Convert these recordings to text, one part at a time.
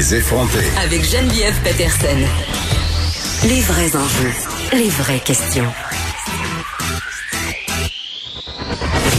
Les effronter. avec Geneviève Peterson. Les vrais enjeux, les vraies questions.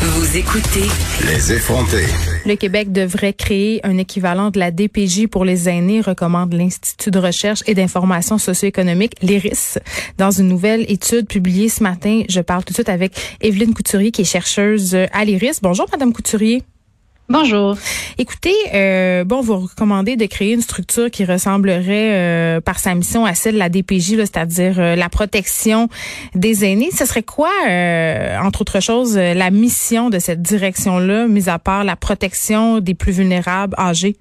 Vous écoutez Les effronter. Le Québec devrait créer un équivalent de la DPJ pour les aînés, recommande l'Institut de recherche et d'information socio-économique, l'IRIS. Dans une nouvelle étude publiée ce matin, je parle tout de suite avec Evelyne Couturier, qui est chercheuse à l'IRIS. Bonjour, Madame Couturier. Bonjour. Écoutez, euh, bon, vous recommandez de créer une structure qui ressemblerait euh, par sa mission à celle de la DPJ, c'est-à-dire euh, la protection des aînés. Ce serait quoi, euh, entre autres choses, la mission de cette direction-là, mis à part la protection des plus vulnérables âgés?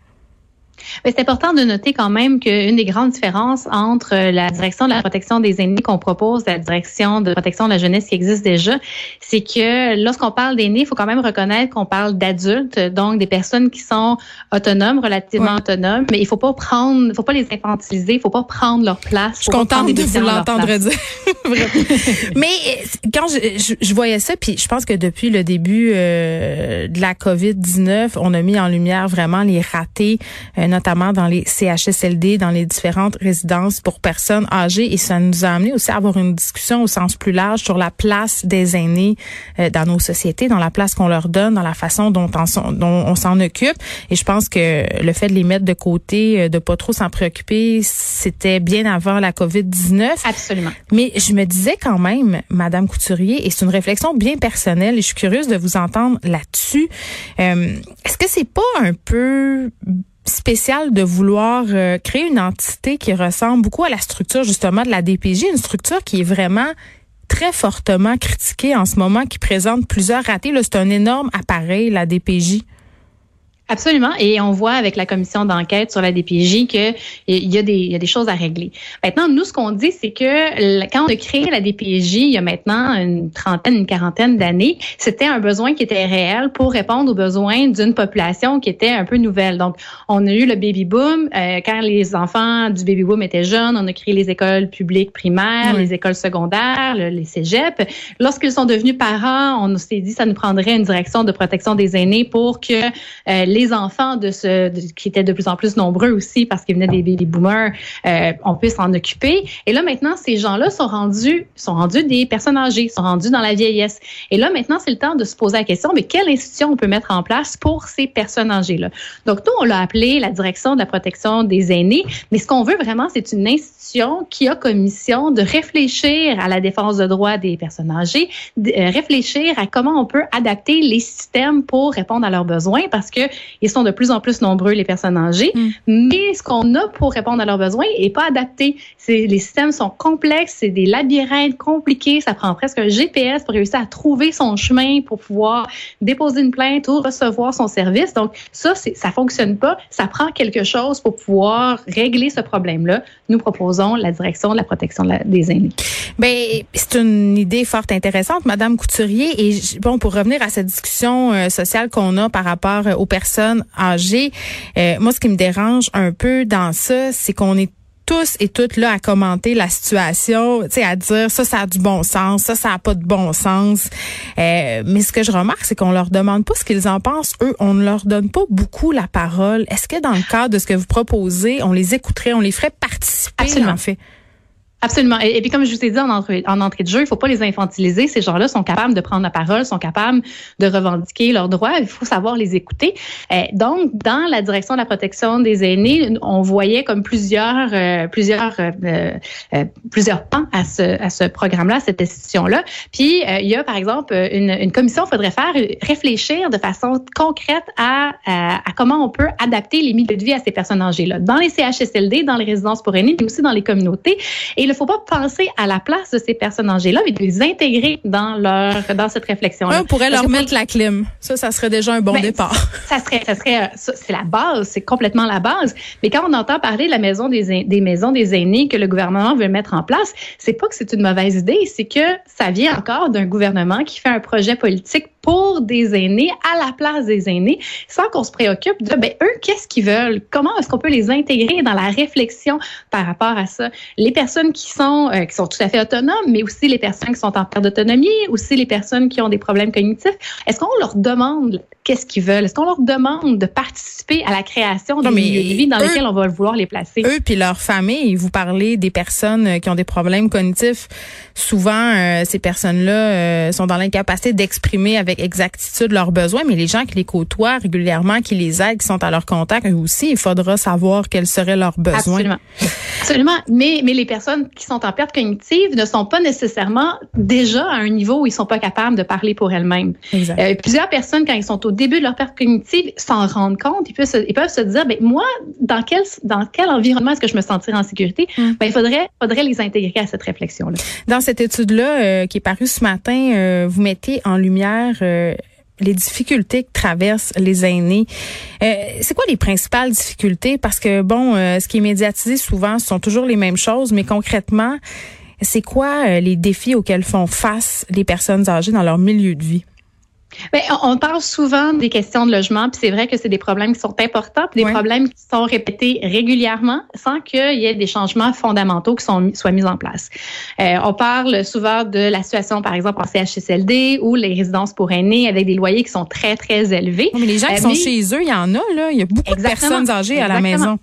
C'est important de noter quand même qu'une des grandes différences entre la direction de la protection des aînés qu'on propose et la direction de protection de la jeunesse qui existe déjà, c'est que lorsqu'on parle d'aînés, il faut quand même reconnaître qu'on parle d'adultes, donc des personnes qui sont autonomes, relativement Ouais. autonomes, mais il faut pas prendre, faut pas les infantiliser, il faut pas prendre leur place. Je suis contente de vous l'entendre dire. Mais euh, quand je, je, je voyais ça, puis je pense que depuis le début euh, de la COVID-19, on a mis en lumière vraiment les ratés, euh, notamment dans les CHSLD, dans les différentes résidences pour personnes âgées. Et ça nous a amené aussi à avoir une discussion au sens plus large sur la place des aînés euh, dans nos sociétés, dans la place qu'on leur donne, dans la façon dont on, s'en- dont on s'en occupe. Et je pense que le fait de les mettre de côté, euh, de pas trop s'en préoccuper, c'était bien avant la COVID-19. Absolument. Mais je me disais quand même, Madame Couturier, et c'est une réflexion bien personnelle, et je suis curieuse de vous entendre là-dessus. euh, Est-ce que c'est pas un peu spécial de vouloir euh, créer une entité qui ressemble beaucoup à la structure justement de la DPJ, une structure qui est vraiment très fortement critiquée en ce moment, qui présente plusieurs ratés. C'est un énorme appareil, la DPJ. Absolument. Et on voit avec la commission d'enquête sur la DPJ qu'il y, a des- il y a des choses à régler. Maintenant, nous, ce qu'on dit, c'est que quand on a créé la DPJ il y a maintenant une trentaine, une quarantaine d'années, c'était un besoin qui était réel pour répondre aux besoins d'une population qui était un peu nouvelle. Donc, on a eu le baby boom. Euh, quand les enfants du baby boom étaient jeunes, on a créé les écoles publiques primaires, Oui. les écoles secondaires, le- les cégeps. Lorsqu'ils sont devenus parents, on s'est dit que ça nous prendrait une direction de protection des aînés pour que euh, les enfants de ce qui étaient de plus en plus nombreux aussi parce qu'ils venaient des boomers, euh, on puisse s'en occuper. Et là maintenant, ces gens-là sont rendus sont rendus des personnes âgées, sont rendus dans la vieillesse. Et là maintenant, c'est le temps de se poser la question, mais quelle institution on peut mettre en place pour ces personnes âgées-là? Donc nous, on l'a appelé la direction de la protection des aînés, mais ce qu'on veut vraiment, c'est une institution qui a comme mission de réfléchir à la défense de droits des personnes âgées, euh, réfléchir à comment on peut adapter les systèmes pour répondre à leurs besoins parce que ils sont de plus en plus nombreux les personnes âgées, Mm. mais ce qu'on a pour répondre à leurs besoins est pas adapté. C'est les systèmes sont complexes, c'est des labyrinthes compliqués, ça prend presque un GPS pour réussir à trouver son chemin pour pouvoir déposer une plainte ou recevoir son service. Donc ça c'est ça fonctionne pas, ça prend quelque chose pour pouvoir régler ce problème-là. Nous proposons la direction de la protection de la- des aînés. Ben, c'est une idée fort intéressante, Madame Couturier. Et bon, pour revenir à cette discussion euh, sociale qu'on a par rapport aux personnes âgées, euh, moi, ce qui me dérange un peu dans ça, c'est qu'on est tous et toutes là à commenter la situation, tu sais, à dire ça, ça a du bon sens, ça, ça a pas de bon sens. Euh, mais ce que je remarque, c'est qu'on leur demande pas ce qu'ils en pensent. Eux, on ne leur donne pas beaucoup la parole. Est-ce que dans le cadre de ce que vous proposez, on les écouterait, on les ferait participer, Absolument. en fait? Absolument. Et, puis comme je vous ai dit en entrée, en entrée de jeu, il faut pas les infantiliser. Ces gens-là sont capables de prendre la parole, sont capables de revendiquer leurs droits. Il faut savoir les écouter. Euh, donc, dans la direction de la protection des aînés, on voyait comme plusieurs, euh, plusieurs, euh, plusieurs pans à ce, à ce programme-là, à cette institution-là. Puis il y a par exemple une, une commission. Il faudrait faire réfléchir de façon concrète à, à, comment on peut adapter les milieux de vie à ces personnes âgées-là, dans les CHSLD, dans les résidences pour aînés, mais aussi dans les communautés. Il ne faut pas penser à la place de ces personnes âgées-là, mais de les intégrer dans leur dans cette réflexion-là. On pourrait leur mettre la clim. Ça, ça serait déjà un bon ben, départ. Ça serait, ça serait, c'est la base, c'est complètement la base. Mais quand on entend parler de la maison des, des maisons des aînés que le gouvernement veut mettre en place, c'est pas que c'est une mauvaise idée, c'est que ça vient encore d'un gouvernement qui fait un projet politique pour des aînés, à la place des aînés, sans qu'on se préoccupe de, ben, eux, qu'est-ce qu'ils veulent? Comment est-ce qu'on peut les intégrer dans la réflexion par rapport à ça? Les personnes qui sont, euh, qui sont tout à fait autonomes, mais aussi les personnes qui sont en perte d'autonomie, aussi les personnes qui ont des problèmes cognitifs, est-ce qu'on leur demande qu'est-ce qu'ils veulent? Est-ce qu'on leur demande de participer à la création de vie dans lesquelles on va vouloir les placer? Eux puis leur famille, vous parlez des personnes euh, qui ont des problèmes cognitifs. Souvent, euh, ces personnes-là sont dans l'incapacité d'exprimer avec avec exactitude leurs besoins, mais les gens qui les côtoient régulièrement, qui les aident, qui sont à leur contact, eux aussi, il faudra savoir quels seraient leurs besoins. Absolument. Absolument. Mais, mais les personnes qui sont en perte cognitive ne sont pas nécessairement déjà à un niveau où ils sont pas capables de parler pour elles-mêmes. Euh, plusieurs personnes, quand ils sont au début de leur perte cognitive, s'en rendent compte. Ils peuvent se, ils peuvent se dire, ben, moi, dans quel, dans quel environnement est-ce que je me sentirais en sécurité? Mm. Ben, il faudrait, faudrait les intégrer à cette réflexion-là. Dans cette étude-là, euh, qui est parue ce matin, euh, vous mettez en lumière euh, les difficultés que traversent les aînés. Euh, c'est quoi les principales difficultés? Parce que, bon, euh, ce qui est médiatisé souvent, ce sont toujours les mêmes choses, mais concrètement, c'est quoi les défis auxquels font face les personnes âgées dans leur milieu de vie? Bien, on parle souvent des questions de logement, puis c'est vrai que c'est des problèmes qui sont importants, puis des problèmes qui sont répétés régulièrement sans qu'il y ait des changements fondamentaux qui sont, soient mis en place. Euh, on parle souvent de la situation, par exemple, en CHSLD ou les résidences pour aînés avec des loyers qui sont très, très élevés. mais les gens qui euh, sont chez eux, il y en a, là. Il y a beaucoup de personnes âgées à la maison.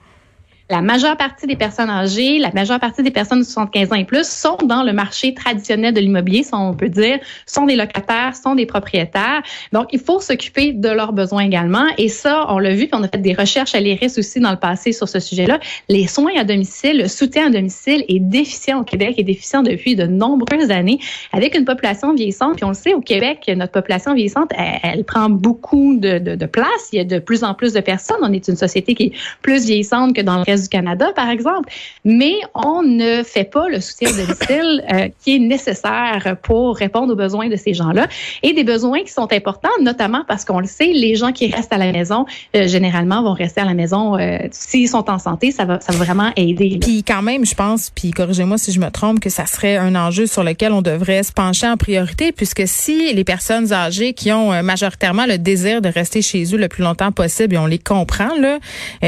La majeure partie des personnes âgées, la majeure partie des personnes de 75 ans et plus sont dans le marché traditionnel de l'immobilier, on peut dire, sont des locataires, sont des propriétaires. Donc, il faut s'occuper de leurs besoins également. Et ça, on l'a vu, puis on a fait des recherches à l'IRIS aussi dans le passé sur ce sujet-là. Les soins à domicile, le soutien à domicile est déficient au Québec, est déficient depuis de nombreuses années, avec une population vieillissante. Puis on le sait, au Québec, notre population vieillissante, elle, prend beaucoup de, de, de, place. Il y a de plus en plus de personnes. On est une société qui est plus vieillissante que dans le reste du Canada, par exemple, mais on ne fait pas le soutien de domicile euh, qui est nécessaire pour répondre aux besoins de ces gens-là et des besoins qui sont importants, notamment parce qu'on le sait, les gens qui restent à la maison, euh, généralement, vont rester à la maison euh, s'ils sont en santé, ça va, ça va vraiment aider. Puis quand même, je pense, puis corrigez-moi si je me trompe, que ça serait un enjeu sur lequel on devrait se pencher en priorité, puisque si les personnes âgées qui ont majoritairement le désir de rester chez eux le plus longtemps possible, et on les comprend, là,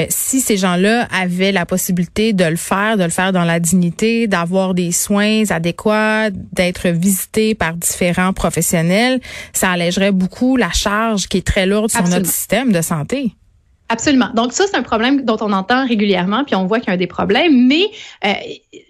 si ces gens-là avaient la possibilité de le faire, de le faire dans la dignité, d'avoir des soins adéquats, d'être visité par différents professionnels, ça allégerait beaucoup la charge qui est très lourde sur notre système de santé. Absolument. Donc ça, c'est un problème dont on entend régulièrement, puis on voit qu'il y a des problèmes, mais euh,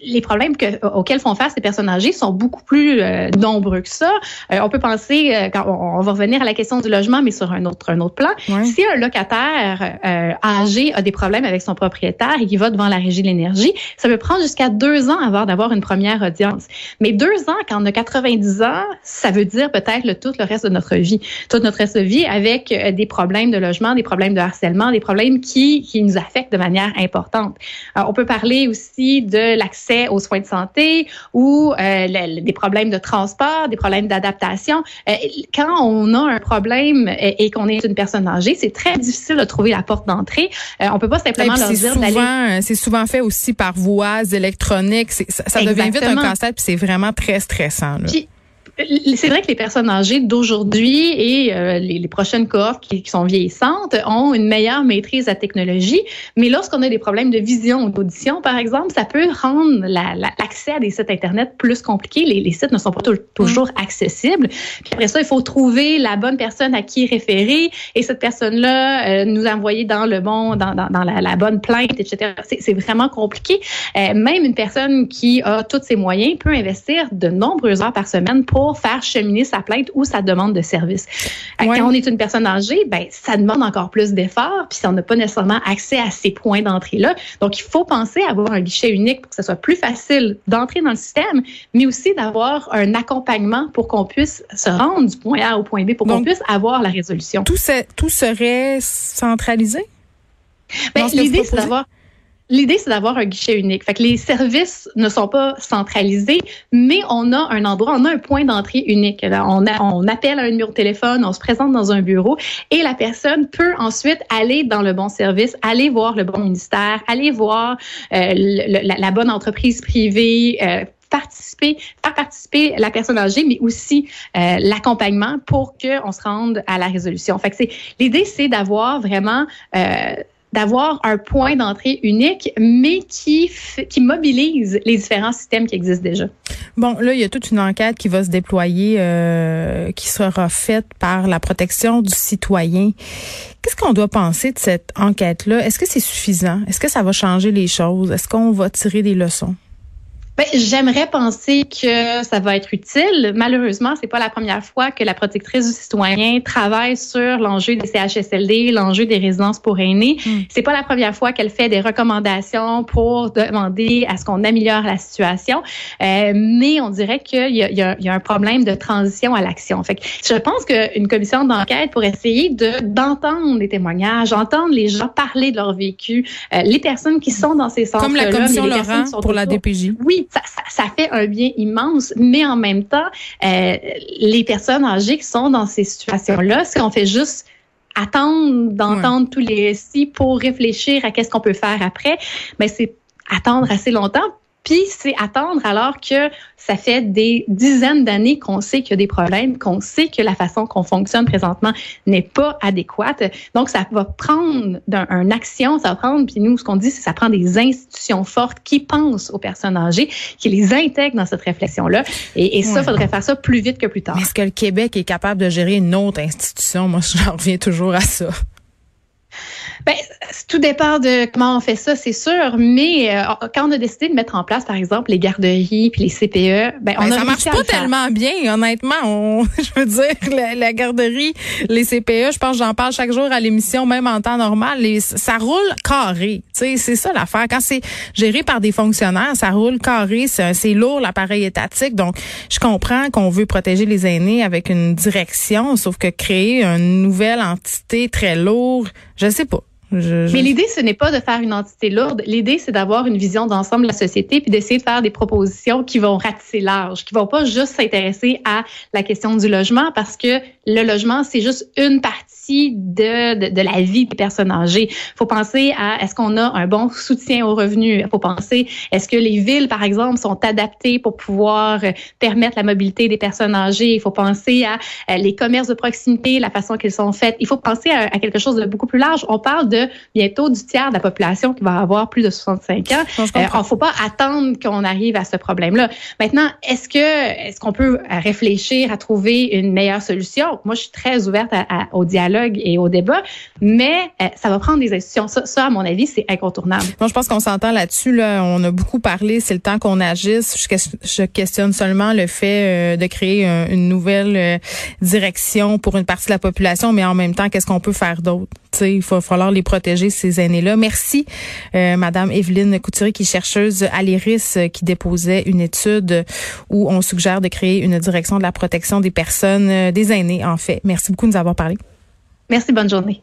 les problèmes que, auxquels font face ces personnes âgées sont beaucoup plus euh, nombreux que ça. Euh, on peut penser, euh, quand on, va revenir à la question du logement, mais sur un autre un autre plan. Si un locataire âgé a des problèmes avec son propriétaire et qu'il va devant la régie de l'énergie, ça peut prendre jusqu'à deux ans avant d'avoir une première audience. Mais deux ans, quand on a 90 ans, ça veut dire peut-être le tout le reste de notre vie, toute notre reste de vie avec des problèmes de logement, des problèmes de harcèlement des problèmes qui, qui nous affectent de manière importante. Euh, on peut parler aussi de l'accès aux soins de santé ou euh, des problèmes de transport, des problèmes d'adaptation. Euh, quand on a un problème et, qu'on est une personne âgée, c'est très difficile de trouver la porte d'entrée. on peut pas simplement leur dire d'aller. C'est souvent fait aussi par voies électroniques. Ça, ça devient vite un casse-tête, puis c'est vraiment très stressant. Là c'est vrai que les personnes âgées d'aujourd'hui et euh, les, prochaines cohortes qui, sont vieillissantes ont une meilleure maîtrise de la technologie, mais lorsqu'on a des problèmes de vision ou d'audition, par exemple, ça peut rendre l'accès à des sites Internet plus compliqué. Les, sites ne sont pas toujours accessibles. Puis après ça, il faut trouver la bonne personne à qui référer et cette personne-là euh, nous envoyer dans le bon, dans, dans, la, bonne plainte, etc. C'est vraiment compliqué. Euh, même une personne qui a tous ses moyens peut investir de nombreuses heures par semaine pour faire cheminer sa plainte ou sa demande de service. Quand on est une personne âgée, ben ça demande encore plus d'efforts, puis on n'a pas nécessairement accès à ces points d'entrée-là. Donc, il faut penser à avoir un guichet unique pour que ce soit plus facile d'entrer dans le système, mais aussi d'avoir un accompagnement pour qu'on puisse se rendre du point A au point B, pour qu'on puisse avoir la résolution. Tout, tout serait centralisé? Ben, l'idée, c'est d'avoir L'idée, c'est d'avoir un guichet unique. Fait que les services ne sont pas centralisés, mais on a un endroit, on a un point d'entrée unique. On, appelle un numéro de téléphone, on se présente dans un bureau et la personne peut ensuite aller dans le bon service, aller voir le bon ministère, aller voir euh, la, bonne entreprise privée, euh, participer, faire participer la personne âgée, mais aussi euh, l'accompagnement pour qu'on se rende à la résolution. Fait que c'est l'idée, c'est d'avoir vraiment euh, d'avoir un point d'entrée unique, mais qui, qui mobilise les différents systèmes qui existent déjà. Bon, là, il y a toute une enquête qui va se déployer, euh, qui sera faite par la protection du citoyen. Qu'est-ce qu'on doit penser de cette enquête-là? Est-ce que c'est suffisant? Est-ce que ça va changer les choses? Est-ce qu'on va tirer des leçons? Ben, j'aimerais penser que ça va être utile. Malheureusement, c'est pas la première fois que la protectrice du citoyen travaille sur l'enjeu des CHSLD, l'enjeu des résidences pour aînés. Hmm. C'est pas la première fois qu'elle fait des recommandations pour demander à ce qu'on améliore la situation. Euh, mais on dirait qu'il y, y, y a, un problème de transition à l'action. Fait que je pense qu'une commission d'enquête pour essayer de d'entendre les témoignages, entendre les gens parler de leur vécu, euh, les personnes qui sont dans ces centres Comme la commission Laurent pour la DPJ. Oui, ça, fait un bien immense, mais en même temps, euh, les personnes âgées qui sont dans ces situations-là, ce qu'on fait juste attendre d'entendre tous les récits pour réfléchir à qu'est-ce qu'on peut faire après, mais ben, c'est attendre assez longtemps puis c'est attendre alors que ça fait des dizaines d'années qu'on sait qu'il y a des problèmes, qu'on sait que la façon qu'on fonctionne présentement n'est pas adéquate. Donc ça va prendre une action, ça va prendre, puis nous ce qu'on dit c'est que ça prend des institutions fortes qui pensent aux personnes âgées, qui les intègrent dans cette réflexion-là. Et, ça, il faudrait faire ça plus vite que plus tard. Est-ce que le Québec est capable de gérer une autre institution? Moi, je reviens toujours à ça. Ben, tout dépend de comment on fait ça, c'est sûr. Mais euh, quand on a décidé de mettre en place, par exemple, les garderies puis les CPE, ben, on ben, a ça marche pas tellement bien, honnêtement. On, je veux dire, la, garderie, les CPE, je pense j'en parle chaque jour à l'émission, même en temps normal. Les, ça roule carré. C'est ça l'affaire. Quand c'est géré par des fonctionnaires, ça roule carré. C'est lourd l'appareil étatique. Donc, je comprends qu'on veut protéger les aînés avec une direction, sauf que créer une nouvelle entité très lourde, je sais pas. Mais l'idée, ce n'est pas de faire une entité lourde. L'idée, c'est d'avoir une vision d'ensemble de la société puis d'essayer de faire des propositions qui vont ratisser large, qui vont pas juste s'intéresser à la question du logement parce que le logement, c'est juste une partie de, de, la vie des personnes âgées. Faut penser à est-ce qu'on a un bon soutien aux revenus? Il faut penser est-ce que les villes, par exemple, sont adaptées pour pouvoir permettre la mobilité des personnes âgées? Il faut penser à, les commerces de proximité, la façon qu'ils sont faits. Il faut penser à, à, quelque chose de beaucoup plus large. On parle de bientôt du tiers de la population qui va avoir plus de 65 ans. Il ne faut pas attendre qu'on arrive à ce problème-là. Maintenant, est-ce que est-ce qu'on peut réfléchir à trouver une meilleure solution? moi, je suis très ouverte au dialogue et au débat, mais euh, ça va prendre des institutions. Ça, à mon avis, c'est incontournable. Moi, je pense qu'on s'entend là-dessus. Là. On a beaucoup parlé, c'est le temps qu'on agisse. Je, questionne seulement le fait euh, de créer une nouvelle euh, direction pour une partie de la population, mais en même temps, qu'est-ce qu'on peut faire d'autre? il va falloir les protéger, ces aînés-là. Merci, Madame Evelyne Couturier, qui est chercheuse à l'IRIS, qui déposait une étude où on suggère de créer une direction de la protection des personnes, des aînés, en fait. Merci beaucoup de nous avoir parlé. Merci, bonne journée.